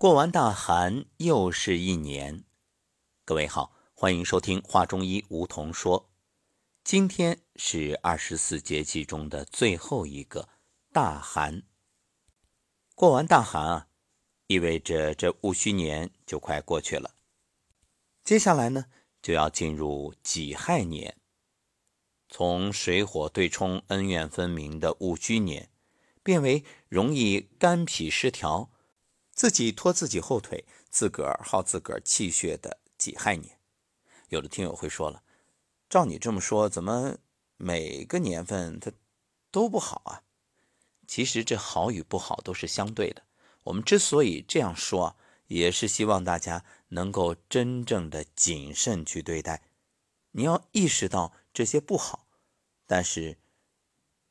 过完大寒，又是一年。各位好，欢迎收听《话中医》，梧桐说。今天是二十四节气中的最后一个大寒。过完大寒啊，意味着这戊戌年就快过去了。接下来呢，就要进入己亥年。从水火对冲、恩怨分明的戊戌年，变为容易肝脾失调、自己拖自己后腿、自个儿耗自个儿气血的己亥年。有的听友会说了，照你这么说，怎么每个年份它都不好啊？其实这好与不好都是相对的。我们之所以这样说，也是希望大家能够真正的谨慎去对待。你要意识到这些不好，但是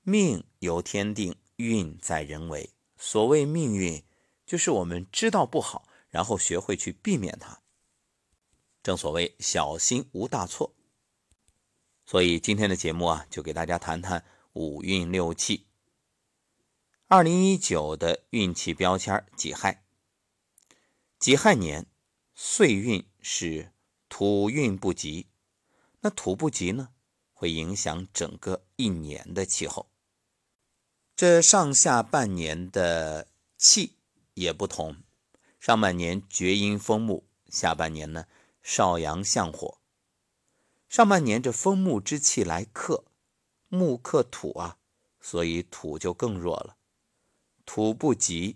命由天定，运在人为。所谓命运，就是我们知道不好，然后学会去避免它。正所谓小心无大错。所以今天的节目啊，就给大家谈谈五运六气。二零一九的运气标签己亥，己亥年岁运是土运不及。那土不及呢，会影响整个一年的气候。这上下半年的气也不同，上半年厥阴风木，下半年呢少阳相火。上半年这风木之气来克，木克土啊，所以土就更弱了。土不及，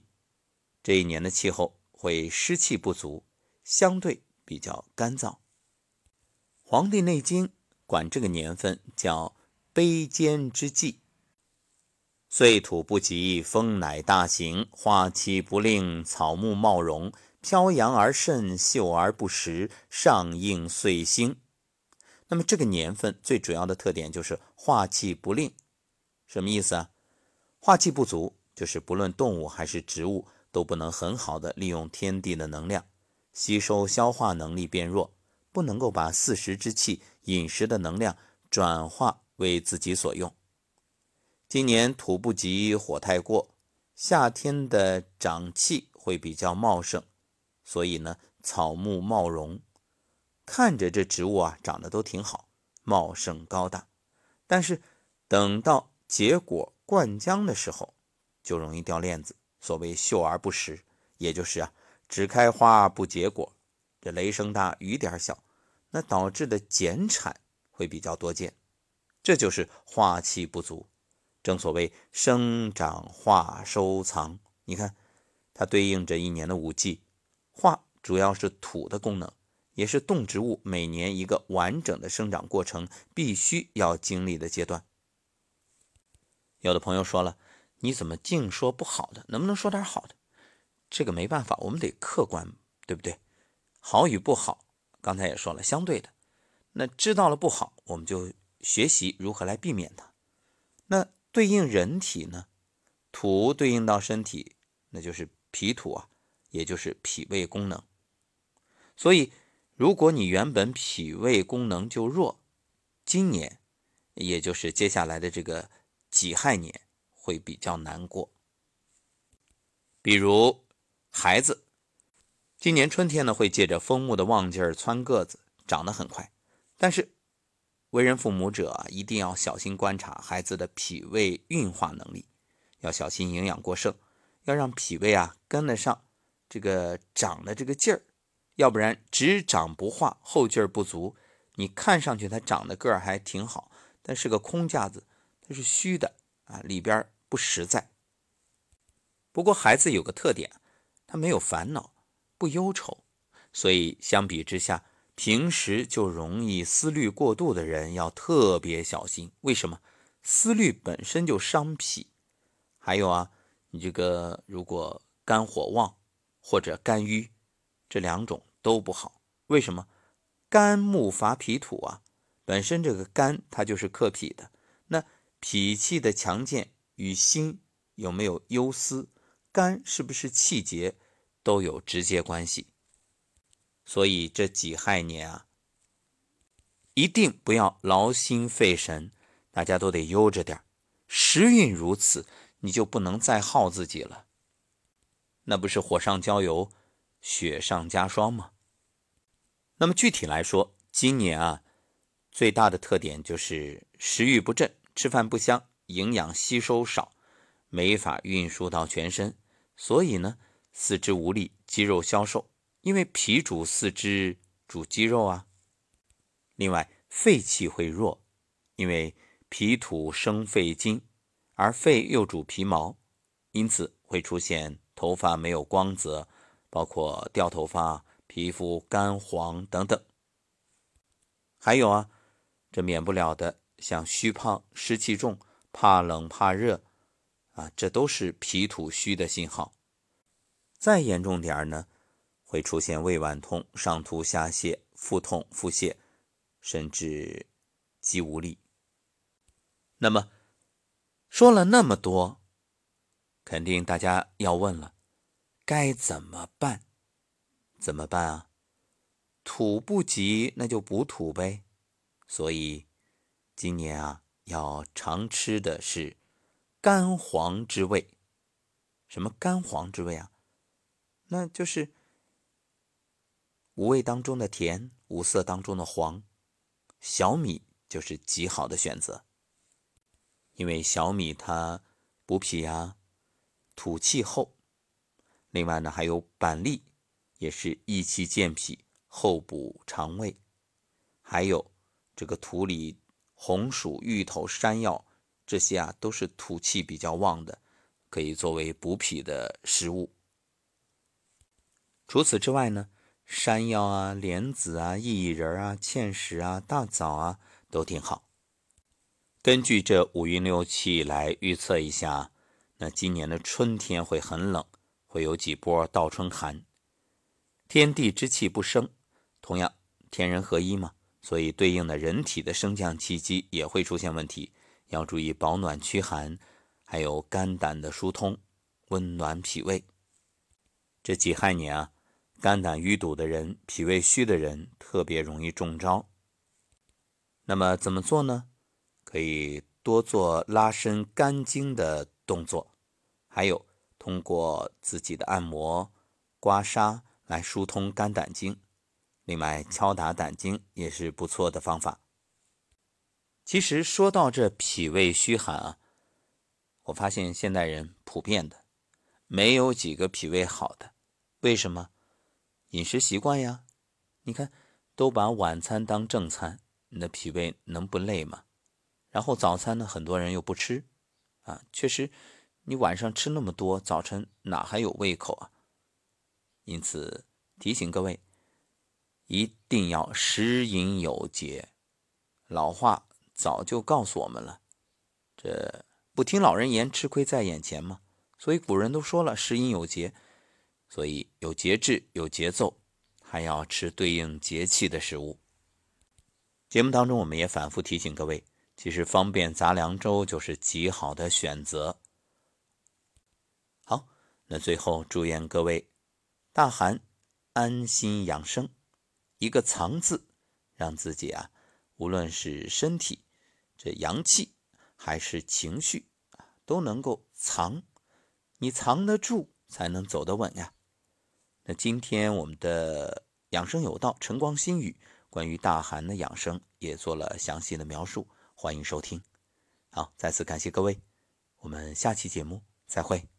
这一年的气候会湿气不足，相对比较干燥。《黄帝内经》管这个年份叫卑坚之际，岁土不及，风乃大行，花期不令，草木茂荣，飘扬而盛，秀而不实，上应岁星。那么这个年份最主要的特点就是化气不令，什么意思啊？化气不足，就是不论动物还是植物都不能很好的利用天地的能量，吸收消化能力变弱。不能够把四时之气、饮食的能量转化为自己所用。今年土不及，火太过，夏天的长气会比较茂盛，所以呢，草木茂荣，看着这植物啊长得都挺好，茂盛高大。但是等到结果灌浆的时候，就容易掉链子。所谓秀而不实，也就是啊，只开花不结果。这雷声大雨点小，那导致的减产会比较多见，这就是化气不足。正所谓生长化收藏，你看它对应着一年的五季，化主要是土的功能，也是动植物每年一个完整的生长过程必须要经历的阶段。有的朋友说了，你怎么净说不好的？能不能说点好的？这个没办法，我们得客观，对不对？好与不好，刚才也说了，相对的。那知道了不好，我们就学习如何来避免它。那对应人体呢？土对应到身体，那就是脾土啊，也就是脾胃功能。所以，如果你原本脾胃功能就弱，今年，也就是接下来的这个己亥年，会比较难过。比如孩子。今年春天呢，会借着风木的旺劲儿蹿个子，长得很快。但是，为人父母者一定要小心观察孩子的脾胃运化能力，要小心营养过剩，要让脾胃啊跟得上这个长的这个劲儿，要不然只长不化，后劲儿不足。你看上去他长得个儿还挺好，但是个空架子，它是虚的啊，里边不实在。不过孩子有个特点，他没有烦恼。不忧愁，所以相比之下，平时就容易思虑过度的人要特别小心。为什么？思虑本身就伤脾。还有啊，你这个如果肝火旺或者肝郁，这两种都不好。为什么？肝木伐脾土啊，本身这个肝它就是克脾的。那脾气的强健与心有没有忧思？肝是不是气结？都有直接关系，所以这己亥年啊，一定不要劳心费神，大家都得悠着点时运如此，你就不能再耗自己了。那不是火上浇油，雪上加霜吗。那么具体来说，今年啊，最大的特点就是食欲不振，吃饭不香，营养吸收少，没法运输到全身，所以呢，四肢无力，肌肉消瘦。因为脾主四肢，主肌肉啊。另外，肺气会弱，因为脾土生肺经，而肺又主皮毛，因此会出现头发没有光泽，包括掉头发。皮肤干黄等等，还有啊，这免不了的，像虚胖、湿气重、怕冷怕热，啊，这都是脾土虚的信号。再严重点呢，会出现胃脘痛、上吐下泻、腹痛、腹泻，甚至肌无力。那么说了那么多，肯定大家要问了，该怎么办？怎么办啊？土不及，那就补土呗。所以今年啊，要常吃的是肝黄之味。什么肝黄之味啊？那就是五味当中的甜，五色当中的黄。小米就是极好的选择，因为小米它补脾啊，土气厚。另外呢，还有板栗。也是益气健脾、厚补肠胃，还有这个土里红薯、芋头、山药这些啊，都是土气比较旺的，可以作为补脾的食物。除此之外呢，山药啊、莲子啊、薏仁啊、芡实啊、大枣啊都挺好。根据这五运六气来预测一下，那今年的春天会很冷，会有几波倒春寒。天地之气不生，同样天人合一嘛，所以对应的人体的升降气机也会出现问题，要注意保暖驱寒，还有肝胆的疏通，温暖脾胃。这己亥年啊，肝胆淤堵的人、脾胃虚的人特别容易中招。那么怎么做呢？可以多做拉伸肝经的动作，还有通过自己的按摩、刮痧。来疏通肝胆经，另外敲打胆经也是不错的方法。其实说到这脾胃虚寒啊，我发现现代人普遍的没有几个脾胃好的，为什么？饮食习惯呀，你看都把晚餐当正餐，你的脾胃能不累吗？然后早餐呢，很多人又不吃啊，确实，你晚上吃那么多，早晨哪还有胃口啊？因此提醒各位，一定要食饮有节。老话早就告诉我们了，这不听老人言，吃亏在眼前嘛。所以古人都说了，食饮有节，所以有节制、有节奏，还要吃对应节气的食物。节目当中，我们也反复提醒各位，其实方便杂粮粥就是极好的选择。好，那最后祝愿各位。大寒，安心养生，一个“藏”字，让自己啊，无论是身体这阳气，还是情绪，都能够藏。你藏得住，才能走得稳呀。那今天我们的养生有道，晨光新语关于大寒的养生也做了详细的描述，欢迎收听。好，再次感谢各位，我们下期节目再会。